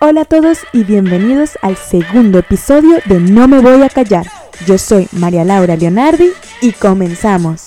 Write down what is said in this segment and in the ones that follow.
Hola a todos y bienvenidos al segundo episodio de No me voy a callar. Yo soy María Laura Leonardi y comenzamos.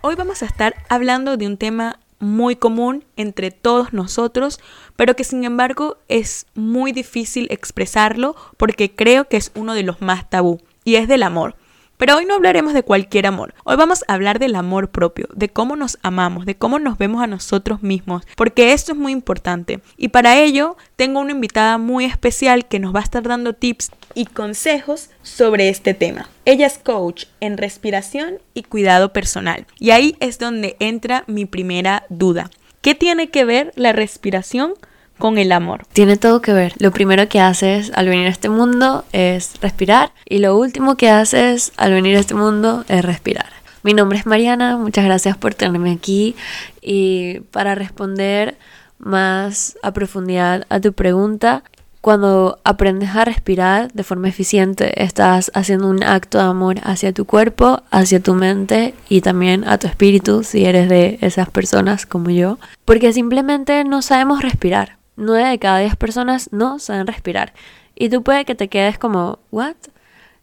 Hoy vamos a estar hablando de un tema muy común entre todos nosotros, pero que sin embargo es muy difícil expresarlo porque creo que es uno de los más tabú y es del amor. Pero hoy no hablaremos de cualquier amor. Hoy vamos a hablar del amor propio, de cómo nos amamos, de cómo nos vemos a nosotros mismos, porque esto es muy importante. Y para ello tengo una invitada muy especial que nos va a estar dando tips y consejos sobre este tema. Ella es coach en respiración y cuidado personal. Y ahí es donde entra mi primera duda. ¿Qué tiene que ver la respiración con el amor. Tiene todo que ver. Lo primero que haces al venir a este mundo es respirar y lo último que haces al venir a este mundo es respirar. Mi nombre es Mariana, muchas gracias por tenerme aquí y para responder más a profundidad a tu pregunta, cuando aprendes a respirar de forma eficiente, estás haciendo un acto de amor hacia tu cuerpo, hacia tu mente y también a tu espíritu, si eres de esas personas como yo, porque simplemente no sabemos respirar. 9 de cada 10 personas no saben respirar. Y tú puede que te quedes como, ¿what?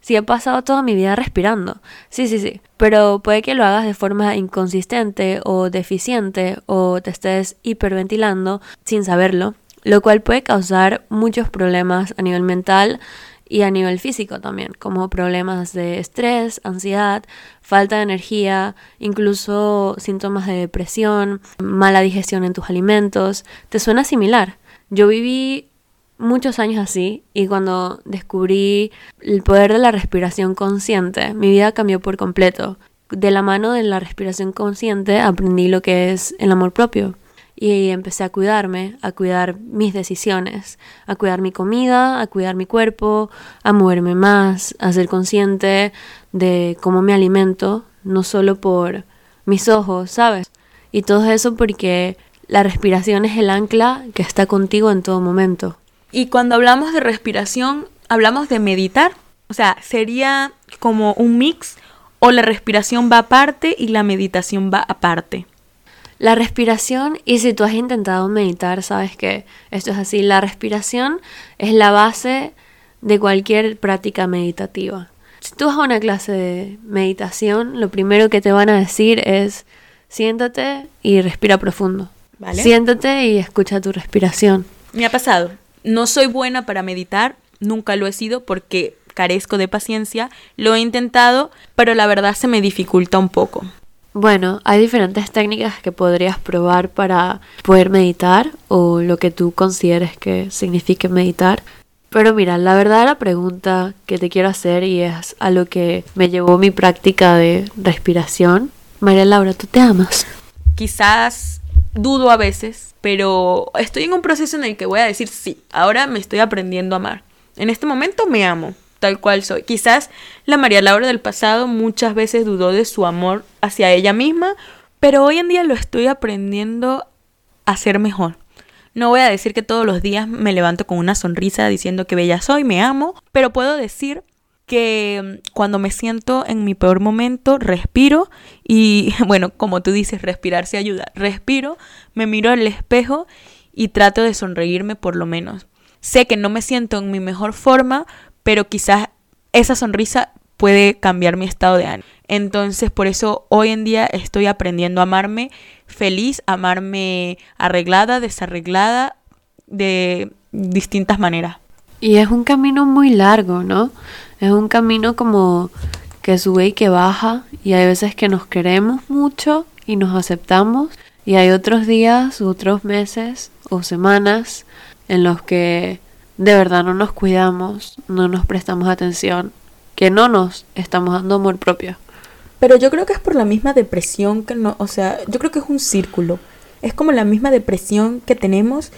Si he pasado toda mi vida respirando. Sí, sí, sí. Pero puede que lo hagas de forma inconsistente o deficiente o te estés hiperventilando sin saberlo, lo cual puede causar muchos problemas a nivel mental y a nivel físico también, como problemas de estrés, ansiedad, falta de energía, incluso síntomas de depresión, mala digestión en tus alimentos. ¿Te suena similar? Yo viví muchos años así y cuando descubrí el poder de la respiración consciente, mi vida cambió por completo. De la mano de la respiración consciente aprendí lo que es el amor propio y empecé a cuidarme, a cuidar mis decisiones, a cuidar mi comida, a cuidar mi cuerpo, a moverme más, a ser consciente de cómo me alimento, no solo por mis ojos, ¿sabes? Y todo eso porque la respiración es el ancla que está contigo en todo momento. Y cuando hablamos de respiración, hablamos de meditar. O sea, sería como un mix o la respiración va aparte y la meditación va aparte. La respiración, y si tú has intentado meditar, sabes que esto es así, la respiración es la base de cualquier práctica meditativa. Si tú vas a una clase de meditación, lo primero que te van a decir es siéntate y respira profundo. Siéntate y escucha tu respiración. Me ha pasado. No soy buena para meditar, nunca lo he sido porque carezco de paciencia. Lo he intentado, pero la verdad se me dificulta un poco. Bueno, hay diferentes técnicas que podrías probar para poder meditar o lo que tú consideres que signifique meditar. Pero mira, la verdad la pregunta que te quiero hacer y es a lo que me llevó mi práctica de respiración. María Laura, ¿tú te amas? Quizás dudo a veces, pero estoy en un proceso en el que voy a decir sí, ahora me estoy aprendiendo a amar. En este momento me amo, tal cual soy. Quizás la María Laura del pasado muchas veces dudó de su amor hacia ella misma, pero hoy en día lo estoy aprendiendo a ser mejor. No voy a decir que todos los días me levanto con una sonrisa diciendo que bella soy, me amo, pero puedo decir que mm, cuando me siento en mi peor momento, respiro y, bueno, como tú dices, respirar se ayuda. Respiro, me miro al espejo y trato de sonreírme por lo menos. Sé que no me siento en mi mejor forma, pero quizás esa sonrisa puede cambiar mi estado de ánimo. Entonces, por eso hoy en día estoy aprendiendo a amarme feliz, amarme arreglada, desarreglada, de distintas maneras. Y es un camino muy largo, ¿no? Es un camino como que sube y que baja y hay veces que nos queremos mucho y nos aceptamos y hay otros días, otros meses o semanas en los que de verdad no nos cuidamos, no nos prestamos atención, que no nos estamos dando amor propio. Pero yo creo que es por la misma depresión que no, o sea, yo creo que es un círculo. Es como la misma depresión que tenemos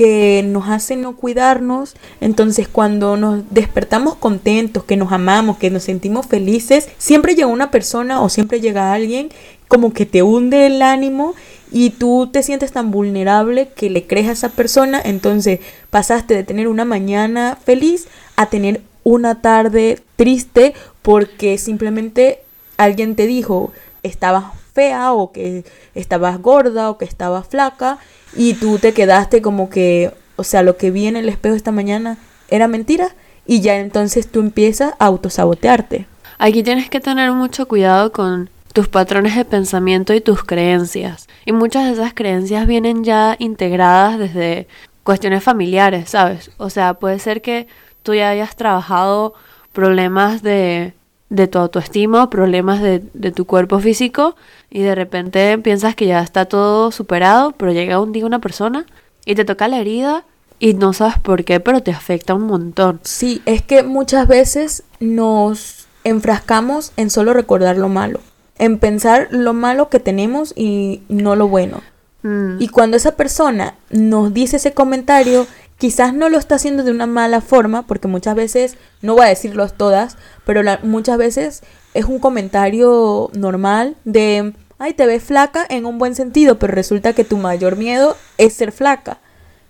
que nos hace no cuidarnos. Entonces cuando nos despertamos contentos, que nos amamos, que nos sentimos felices, siempre llega una persona o siempre llega alguien como que te hunde el ánimo y tú te sientes tan vulnerable que le crees a esa persona. Entonces pasaste de tener una mañana feliz a tener una tarde triste porque simplemente alguien te dijo estabas fea o que estabas gorda o que estabas flaca y tú te quedaste como que, o sea, lo que vi en el espejo esta mañana era mentira y ya entonces tú empiezas a autosabotearte. Aquí tienes que tener mucho cuidado con tus patrones de pensamiento y tus creencias. Y muchas de esas creencias vienen ya integradas desde cuestiones familiares, ¿sabes? O sea, puede ser que tú ya hayas trabajado problemas de, de tu autoestima, problemas de, de tu cuerpo físico y de repente piensas que ya está todo superado, pero llega un día una persona y te toca la herida y no sabes por qué, pero te afecta un montón. Sí, es que muchas veces nos enfrascamos en solo recordar lo malo, en pensar lo malo que tenemos y no lo bueno. Mm, Y cuando esa persona nos dice ese comentario, quizás no lo está haciendo de una mala forma, porque muchas veces, no voy a decirlo todas, pero la- muchas veces es un comentario normal de, ay, te ves flaca en un buen sentido, pero resulta que tu mayor miedo es ser flaca.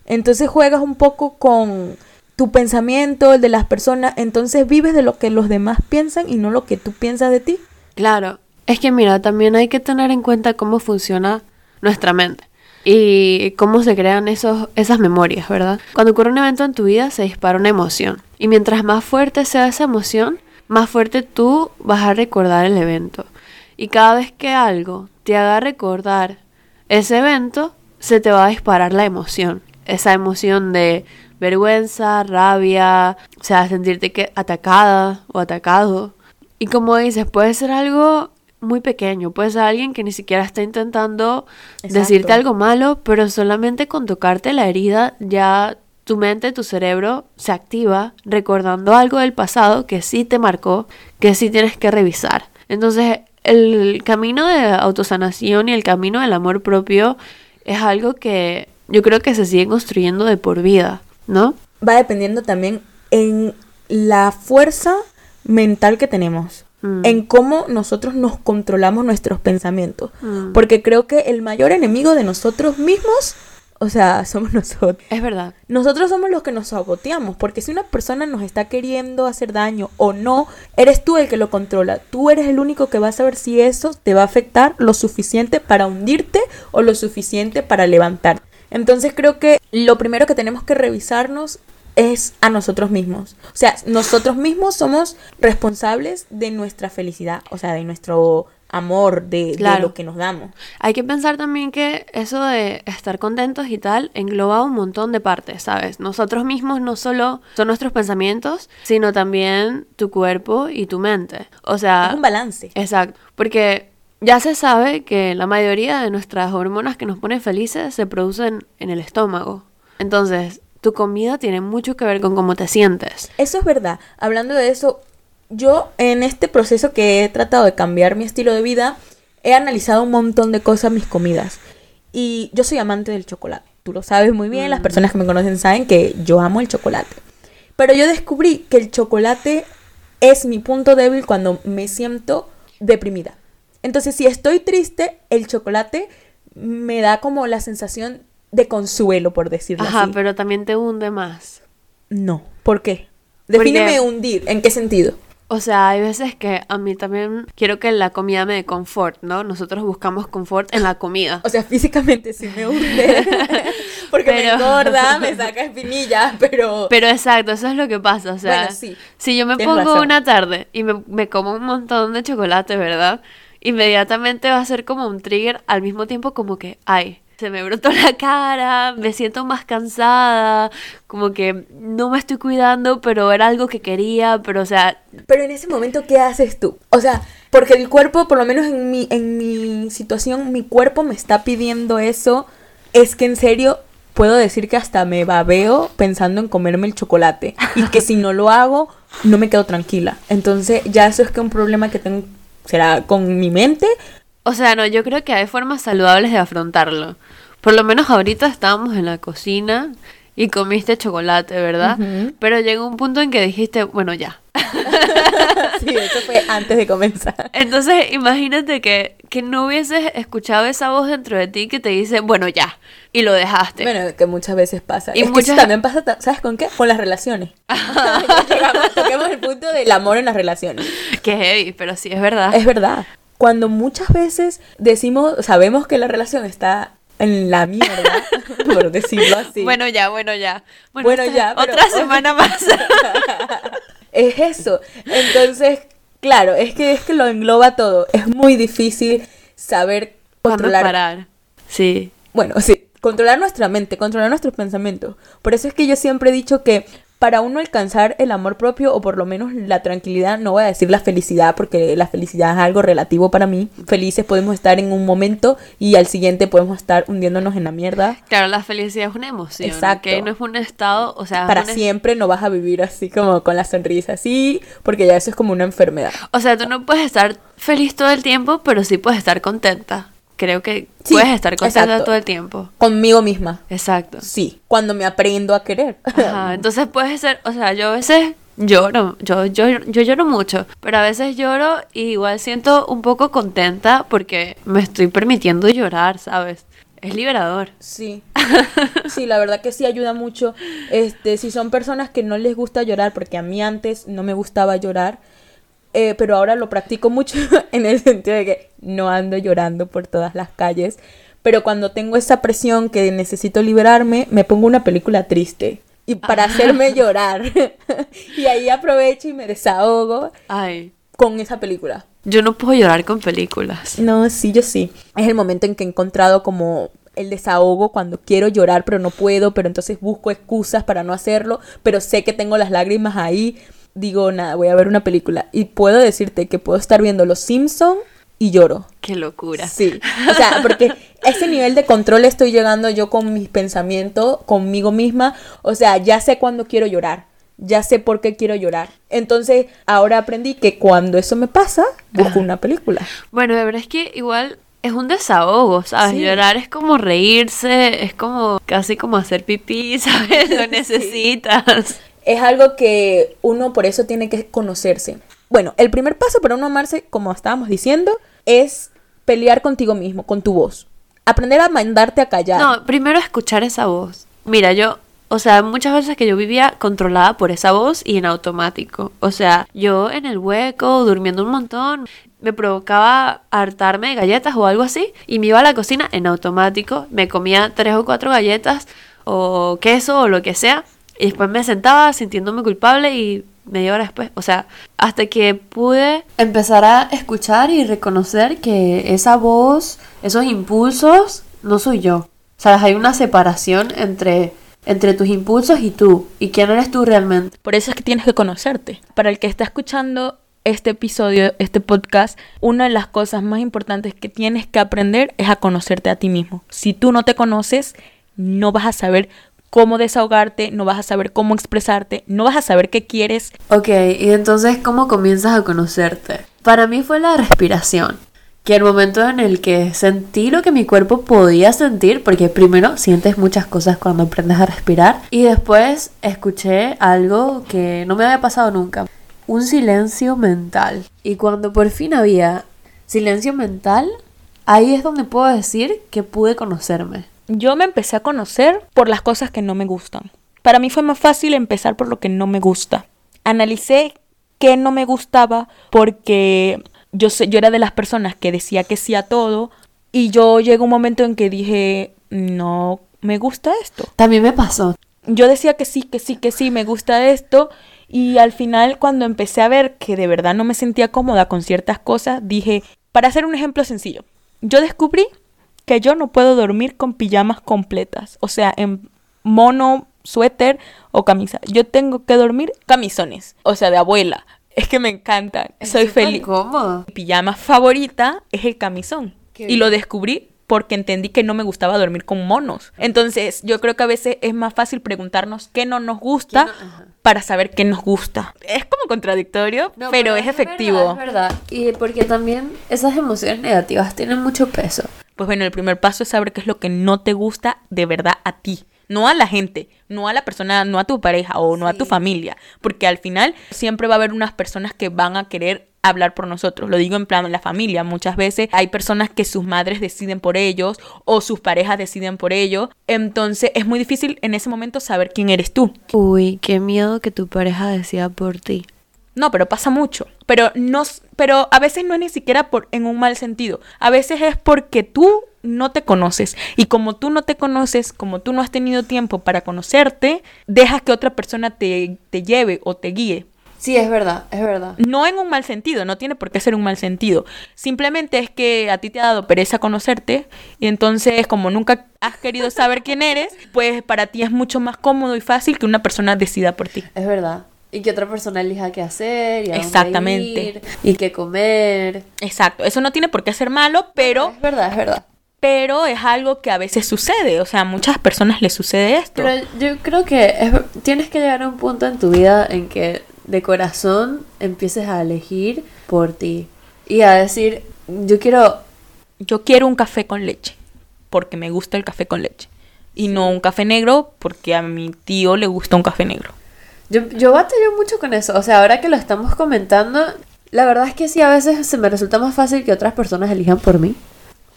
Entonces juegas un poco con tu pensamiento, el de las personas, entonces vives de lo que los demás piensan y no lo que tú piensas de ti. Claro, es que mira, también hay que tener en cuenta cómo funciona nuestra mente y cómo se crean esos, esas memorias, ¿verdad? Cuando ocurre un evento en tu vida se dispara una emoción y mientras más fuerte sea esa emoción, más fuerte tú vas a recordar el evento. Y cada vez que algo te haga recordar ese evento, se te va a disparar la emoción. Esa emoción de vergüenza, rabia, o sea, sentirte que atacada o atacado. Y como dices, puede ser algo muy pequeño, puede ser alguien que ni siquiera está intentando Exacto. decirte algo malo, pero solamente con tocarte la herida ya tu mente, tu cerebro se activa recordando algo del pasado que sí te marcó, que sí tienes que revisar. Entonces, el camino de autosanación y el camino del amor propio es algo que yo creo que se sigue construyendo de por vida, ¿no? Va dependiendo también en la fuerza mental que tenemos. Mm. En cómo nosotros nos controlamos nuestros pensamientos. Mm. Porque creo que el mayor enemigo de nosotros mismos, o sea, somos nosotros. Es verdad. Nosotros somos los que nos saboteamos, porque si una persona nos está queriendo hacer daño o no, eres tú el que lo controla. Tú eres el único que va a saber si eso te va a afectar lo suficiente para hundirte o lo suficiente para levantar. Entonces creo que lo primero que tenemos que revisarnos es a nosotros mismos. O sea, nosotros mismos somos responsables de nuestra felicidad, o sea, de nuestro amor, de, lo que nos damos. Hay que pensar también que eso de estar contentos y tal engloba un montón de partes, ¿sabes? Nosotros mismos no solo son nuestros pensamientos, sino también tu cuerpo y tu mente. O sea, Es un balance. exacto, porque ya se sabe que la mayoría de nuestras hormonas que nos ponen felices se producen en el estómago. Entonces, tu comida tiene mucho que ver con cómo te sientes. Eso es verdad. Hablando de eso, yo en este proceso que he tratado de cambiar mi estilo de vida, he analizado un montón de cosas mis comidas. Y yo soy amante del chocolate. Tú lo sabes muy bien, las personas que me conocen saben que yo amo el chocolate. Pero yo descubrí que el chocolate es mi punto débil cuando me siento deprimida. Entonces, si estoy triste, el chocolate me da como la sensación de consuelo, por decirlo Ajá, así. pero también te hunde más. No. ¿Por qué? Porque- Defíneme hundir. ¿En qué sentido? O sea, hay veces que a mí también quiero que la comida me dé confort, ¿no? Nosotros buscamos confort en la comida. O sea, físicamente sí me hunde. Porque me Pero- engorda, me saca espinillas, pero... Pero exacto, eso es lo que pasa. O sea, Bueno, sí, si yo me pongo razón. una tarde y me, me como un montón de chocolate, ¿verdad? Inmediatamente va a ser como un trigger al mismo tiempo como que, ay, se me brotó la cara, me siento más cansada, como que no me estoy cuidando, pero era algo que quería, pero o sea, Pero en ese momento, ¿qué haces tú? O sea, porque el cuerpo, por lo menos en mi, en mi situación, mi cuerpo me está pidiendo eso. Es que en serio, puedo decir que hasta me babeo pensando en comerme el chocolate. Y que si no lo hago, no me quedo tranquila. Entonces, ya eso es que un problema que tengo, será con mi mente. O sea, no, yo creo que hay formas saludables de afrontarlo. Por lo menos ahorita estábamos en la cocina y comiste chocolate, ¿verdad? Pero llegó un punto en que dijiste, bueno, ya. sí, eso fue antes de comenzar. Entonces, imagínate que, que no hubieses escuchado esa voz dentro de ti que te dice, bueno, ya. Y lo dejaste. Bueno, que muchas veces pasa. Y es que muchas- eso también pasa, ¿sabes con qué? Con las relaciones. Llegamos, toquemos el punto del amor en las relaciones. Qué heavy, pero sí es verdad. Es verdad. Cuando muchas veces decimos, sabemos que la relación está en la mierda, por decirlo así. Bueno, ya, bueno, ya. Bueno, esta- ya, pero- Otra semana más. es eso. Entonces, claro, es que es que lo engloba todo. Es muy difícil saber ¿Cuándo controlar. parar? Sí. Bueno, sí, controlar nuestra mente, controlar nuestros pensamientos. Por eso es que yo siempre he dicho que para uno alcanzar el amor propio o por lo menos la tranquilidad, no voy a decir la felicidad porque la felicidad es algo relativo para mí. Felices podemos estar en un momento y al siguiente podemos estar hundiéndonos en la mierda. Claro, la felicidad es una emoción. Exacto. Que no es un estado, o sea, Para un siempre no vas a vivir así como con la sonrisa así, porque ya eso es como una enfermedad. O sea, tú no puedes estar feliz todo el tiempo, pero sí puedes estar contenta. Creo que Sí, puedes estar contenta exacto. todo el tiempo. Conmigo misma. Exacto. Sí, cuando me aprendo a querer. Ajá, entonces puedes ser, o sea, yo a veces lloro, yo, yo, yo lloro mucho, pero a veces lloro y igual siento un poco contenta porque me estoy permitiendo llorar, ¿sabes? Es liberador. Sí, sí, la verdad que sí ayuda mucho. Este, si son personas que no les gusta llorar, porque a mí antes no me gustaba llorar, eh, pero ahora lo practico mucho en el sentido de que no ando llorando por todas las calles, pero cuando tengo esa presión que necesito liberarme, me pongo una película triste y para hacerme llorar. y ahí aprovecho y me desahogo Ay, con esa película. yo no puedo llorar con películas. No, sí, yo sí. Es el momento en que he encontrado como el desahogo cuando quiero llorar pero no puedo, pero entonces busco excusas para no hacerlo, pero sé que tengo las lágrimas ahí. Digo, nada, voy a ver una película y puedo decirte que puedo estar viendo Los Simpson y lloro. Qué locura. Sí, o sea, porque ese nivel de control estoy llegando yo con mis pensamientos, conmigo misma, o sea, ya sé cuándo quiero llorar, ya sé por qué quiero llorar. Entonces, ahora aprendí que cuando eso me pasa, busco una película. Bueno, de verdad es que igual es un desahogo, ¿sabes? Sí. Llorar es como reírse, es como casi como hacer pipí, ¿sabes? Lo necesitas. Es algo que uno por eso tiene que conocerse. Bueno, el primer paso para uno amarse, como estábamos diciendo, es pelear contigo mismo, con tu voz. Aprender a mandarte a callar. No, primero escuchar esa voz. Mira, yo, o sea, muchas veces que yo vivía controlada por esa voz y en automático. O sea, yo en el hueco, durmiendo un montón, me provocaba hartarme de galletas o algo así y me iba a la cocina en automático, me comía tres o cuatro galletas o queso o lo que sea y después me sentaba sintiéndome culpable y media hora después, o sea, hasta que pude empezar a escuchar y reconocer que esa voz, esos impulsos, no soy yo. Sabes, hay una separación entre, entre tus impulsos y tú, y quién eres tú realmente. Por eso es que tienes que conocerte. Para el que está escuchando este episodio, este podcast, una de las cosas más importantes que tienes que aprender es a conocerte a ti mismo. Si tú no te conoces, no vas a saber cómo desahogarte, no vas a saber cómo expresarte, no vas a saber qué quieres. Ok, y entonces, ¿cómo comienzas a conocerte? Para mí fue la respiración. Que el momento en el que sentí lo que mi cuerpo podía sentir, porque primero sientes muchas cosas cuando aprendes a respirar, y después escuché algo que no me había pasado nunca, un silencio mental. Y cuando por fin había silencio mental, ahí es donde puedo decir que pude conocerme. Yo me empecé a conocer por las cosas que no me gustan. Para mí fue más fácil empezar por lo que no me gusta. Analicé qué no me gustaba porque yo, sé, yo era de las personas que decía que sí a todo y yo llegó un momento en que dije, no me gusta esto. También me pasó. Yo decía que sí, que sí, que sí, me gusta esto y al final cuando empecé a ver que de verdad no me sentía cómoda con ciertas cosas, dije, para hacer un ejemplo sencillo, yo descubrí que yo no puedo dormir con pijamas completas, o sea, en mono, suéter o camisa. Yo tengo que dormir camisones, o sea, de abuela. Es que me encantan, soy feliz. cómodo. Mi pijama favorita es el camisón. Qué y bien. lo descubrí porque entendí que no me gustaba dormir con monos. Entonces, yo creo que a veces es más fácil preguntarnos qué no nos gusta ¿Qué no? Para saber qué nos gusta. Es como contradictorio, No, pero, es efectivo. Verdad, es verdad. Y porque también esas emociones negativas tienen mucho peso. Pues bueno, el primer paso es saber qué es lo que no te gusta de verdad a ti. No a la gente, no a la persona, no a tu pareja o no a tu familia. Porque al final siempre va a haber unas personas que van a querer hablar por nosotros. Lo digo en plan en la familia. Muchas veces hay personas que sus madres deciden por ellos o sus parejas deciden por ellos. Entonces es muy difícil en ese momento saber quién eres tú. Uy, qué miedo que tu pareja decida por ti. No, pero pasa mucho. Pero no, pero a veces no es ni siquiera por en un mal sentido. A veces es porque tú no te conoces. Y como tú no te conoces, como tú no has tenido tiempo para conocerte, dejas que otra persona te, te lleve o te guíe. Sí, es verdad, es verdad. No en un mal sentido, no tiene por qué ser un mal sentido. Simplemente es que a ti te ha dado pereza conocerte y entonces como nunca has querido saber quién eres, pues para ti es mucho más cómodo y fácil que una persona decida por ti. Es verdad. Y que otra persona elija qué hacer y a dónde Exactamente. ir, y qué comer. Exacto, eso no tiene por qué ser malo, pero Es verdad, es verdad. pero es algo que a veces sucede, o sea, a muchas personas les sucede esto. Pero yo creo que es- tienes que llegar a un punto en tu vida en que de corazón empieces a elegir por ti y a decir, yo quiero Yo quiero un café con leche, porque me gusta el café con leche. Y no un café negro, porque a mi tío le gusta un café negro. Yo, yo batallo mucho con eso. O sea, ahora que lo estamos comentando, la verdad es que sí, a veces se me resulta más fácil que otras personas elijan por mí.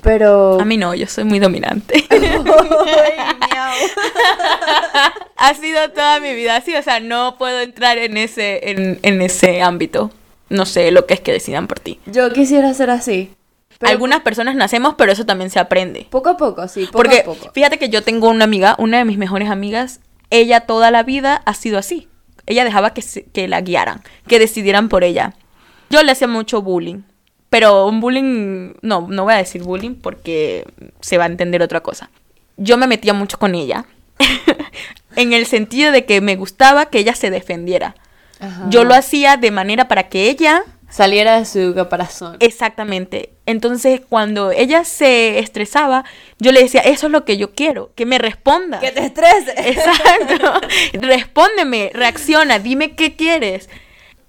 Pero. A mí no, yo soy muy dominante. Ha sido toda mi vida así, o sea, no puedo entrar en ese, en, en ese ámbito. No sé lo que es que decidan por ti. Yo quisiera ser así. pero Algunas personas nacemos, pero eso también se aprende. Poco a poco, sí, poco Porque a poco. fíjate que yo tengo una amiga, una de mis mejores amigas, ella toda la vida ha sido así. Ella dejaba que, se- que la guiaran, que decidieran por ella. Yo le hacía mucho bullying, pero un bullying, no, no voy a decir bullying porque se va a entender otra cosa. Yo me metía mucho con ella, en el sentido de que me gustaba que ella se defendiera. Ajá. Yo lo hacía de manera para que ella Saliera de su caparazón. Exactamente. Entonces, cuando ella se estresaba, yo le decía, eso es lo que yo quiero, que me responda. Que te estrese. Exacto. Respóndeme, reacciona, dime qué quieres.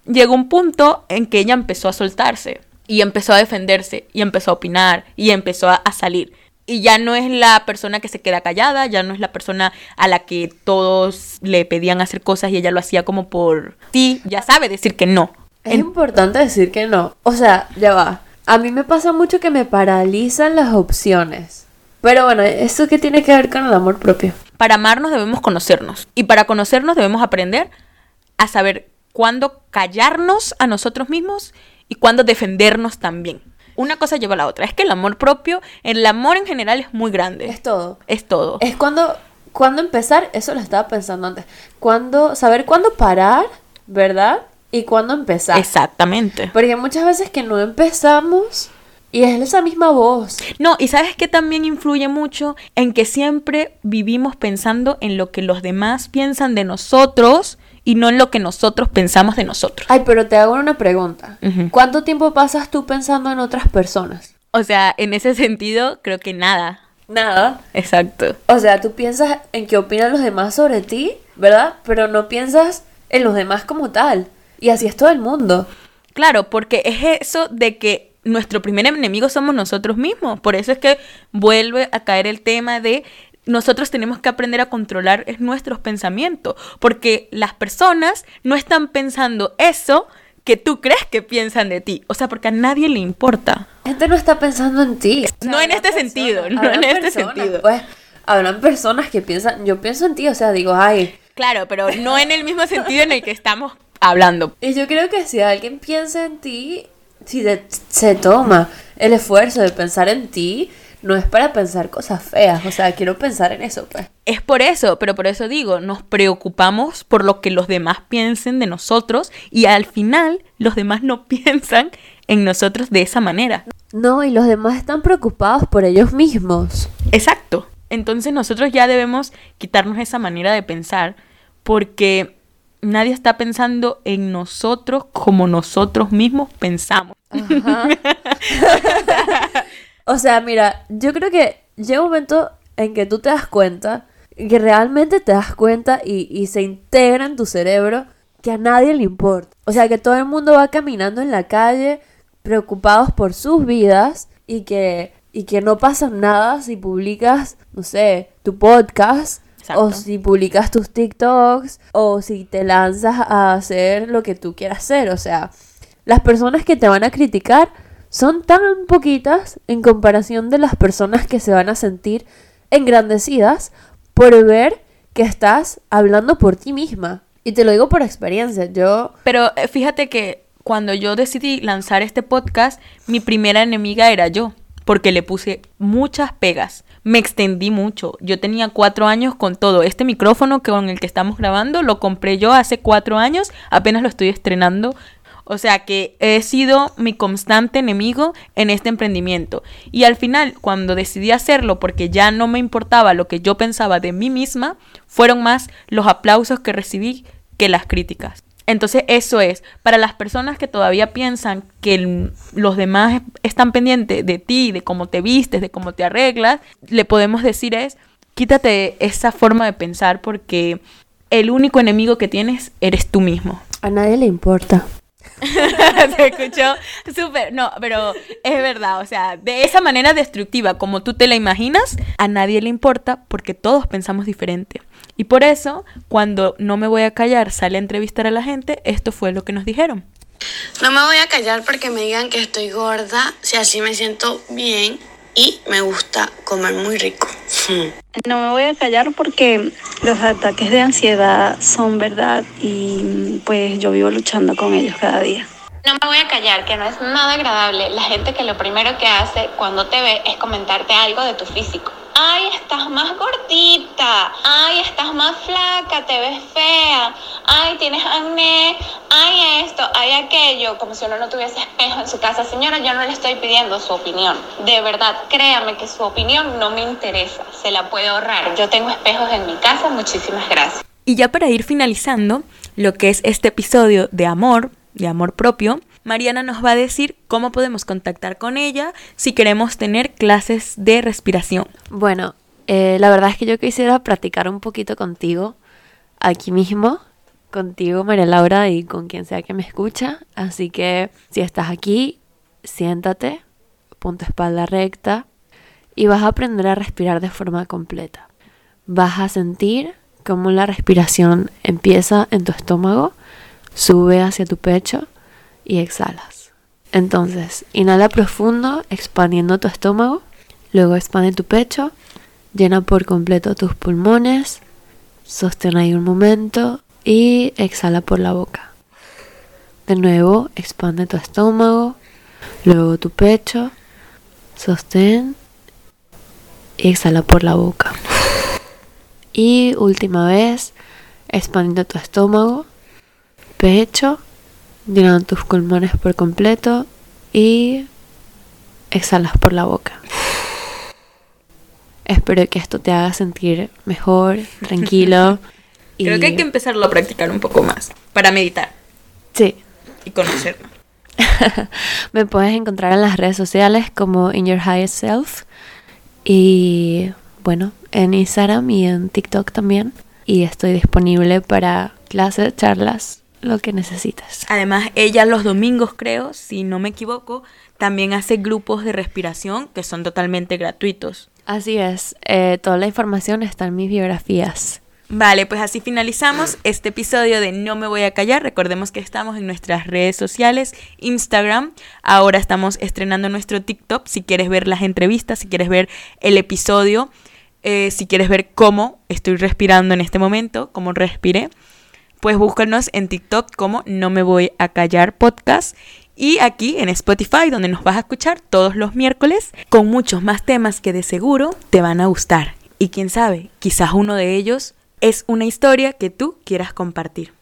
Llegó un punto en que ella empezó a soltarse y empezó a defenderse y empezó a opinar y empezó a, a salir. Y ya no es la persona que se queda callada, ya no es la persona a la que todos le pedían hacer cosas y ella lo hacía como por ti, ya sabe decir que no. Es En- importante decir que no. O sea, ya va. A mí me pasa mucho que me paralizan las opciones. Pero bueno, ¿eso qué tiene que ver con el amor propio? Para amarnos debemos conocernos. Y para conocernos debemos aprender a saber cuándo callarnos a nosotros mismos y cuándo defendernos también. Una cosa lleva a la otra. Es que el amor propio, el amor en general es muy grande. Es todo. Es todo. Es cuando, cuando empezar, eso lo estaba pensando antes. Cuando, saber cuándo parar, ¿verdad? Y cuándo empezar. Exactamente. Porque muchas veces que no empezamos y es esa misma voz. No, y sabes que también influye mucho en que siempre vivimos pensando en lo que los demás piensan de nosotros y no en lo que nosotros pensamos de nosotros. Ay, pero te hago una pregunta. ¿Cuánto tiempo pasas tú pensando en otras personas? O sea, en ese sentido, creo que nada. Nada. Exacto. O sea, tú piensas en qué opinan los demás sobre ti, ¿verdad? Pero no piensas en los demás como tal. Y así es todo el mundo. Claro, porque es eso de que nuestro primer enemigo somos nosotros mismos. Por eso es que vuelve a caer el tema de nosotros tenemos que aprender a controlar es nuestros pensamientos. Porque las personas no están pensando eso que tú crees que piensan de ti. O sea, porque a nadie le importa. La gente no está pensando en ti. No en este sentido, no en este personas, sentido. Pues, habrán personas que piensan, yo pienso en ti, o sea, digo, ay. Claro, pero no en el mismo sentido en el que estamos hablando. Y yo creo que si alguien piensa en ti, si se toma el esfuerzo de pensar en ti, no es para pensar cosas feas, o sea, quiero pensar en eso, pues. Es por eso, pero por eso digo, nos preocupamos por lo que los demás piensen de nosotros y al final los demás no piensan en nosotros de esa manera. No, y los demás están preocupados por ellos mismos. Exacto. Entonces nosotros ya debemos quitarnos esa manera de pensar porque nadie está pensando en nosotros como nosotros mismos pensamos. O sea, mira, yo creo que llega un momento en que tú te das cuenta, que realmente te das cuenta y, y se integra en tu cerebro que a nadie le importa. O sea, que todo el mundo va caminando en la calle preocupados por sus vidas y que, y que no pasa nada si publicas, no sé, tu podcast. Exacto. O si publicas tus TikToks, o si te lanzas a hacer lo que tú quieras hacer. O sea, las personas que te van a criticar son tan poquitas en comparación de las personas que se van a sentir engrandecidas por ver que estás hablando por ti misma. Y te lo digo por experiencia. Yo, Pero eh, fíjate que cuando yo decidí lanzar este podcast, mi primera enemiga era yo. porque le puse muchas pegas. Me extendí mucho. Yo tenía cuatro años con todo. Este micrófono con el que estamos grabando lo compré yo hace cuatro años. Apenas lo estoy estrenando. O sea que he sido mi constante enemigo en este emprendimiento. Y al final, cuando decidí hacerlo porque ya no me importaba lo que yo pensaba de mí misma, fueron más los aplausos que recibí que las críticas. Entonces eso es, para las personas que todavía piensan que los demás están pendientes de ti, de cómo te vistes, de cómo te arreglas, le podemos decir es, quítate esa forma de pensar porque el único enemigo que tienes eres tú mismo. A nadie le importa. Se escuchó súper, no, pero es verdad, o sea, de esa manera destructiva como tú te la imaginas, a nadie le importa porque todos pensamos diferente. Y por eso, cuando no me voy a callar, sale a entrevistar a la gente, esto fue lo que nos dijeron. No me voy a callar porque me digan que estoy gorda, si así me siento bien y me gusta comer muy rico. No me voy a callar porque los ataques de ansiedad son verdad y pues yo vivo luchando con ellos cada día. No me voy a callar, que no es nada agradable la gente que lo primero que hace cuando te ve es comentarte algo de tu físico ay, estás más gordita, ay, estás más flaca, te ves fea, ay, tienes acné, ay, esto, ay, aquello, como si uno no tuviese espejo en su casa. Señora, yo no le estoy pidiendo su opinión. De verdad, créame que su opinión no me interesa, se la puede ahorrar. Yo tengo espejos en mi casa, muchísimas gracias. Y ya para ir finalizando lo que es este episodio de amor, de amor propio, Mariana nos va a decir cómo podemos contactar con ella si queremos tener clases de respiración. Bueno, eh, la verdad es que yo quisiera practicar un poquito contigo, aquí mismo, contigo María Laura y con quien sea que me escucha. Así que si estás aquí, siéntate, punto espalda recta y vas a aprender a respirar de forma completa. Vas a sentir cómo la respiración empieza en tu estómago, sube hacia tu pecho y exhalas. Entonces, inhala profundo, expandiendo tu estómago, luego expande tu pecho, llena por completo tus pulmones, sostén ahí un momento y exhala por la boca. De nuevo, expande tu estómago, luego tu pecho, sostén y exhala por la boca. Y última vez, expandiendo tu estómago, pecho, llenando tus pulmones por completo y exhalas por la boca. Espero que esto te haga sentir mejor, tranquilo. y... Creo que hay que empezarlo a practicar un poco más para meditar. Sí. Y conocerlo. Me puedes encontrar en las redes sociales como In Your Highest Self. Y bueno, en Instagram y en TikTok también. Y estoy disponible para clases, charlas, lo que necesitas. Además, ella los domingos, creo, si no me equivoco, también hace grupos de respiración que son totalmente gratuitos. Así es, eh, toda la información está en mis biografías. Vale, pues así finalizamos este episodio de No me voy a callar. Recordemos que estamos en nuestras redes sociales, Instagram. Ahora estamos estrenando nuestro TikTok. Si quieres ver las entrevistas, si quieres ver el episodio, eh, si quieres ver cómo estoy respirando en este momento, cómo respiré pues búscanos en TikTok como No Me Voy a Callar Podcast y aquí en Spotify donde nos vas a escuchar todos los miércoles con muchos más temas que de seguro te van a gustar. Y quién sabe, quizás uno de ellos es una historia que tú quieras compartir.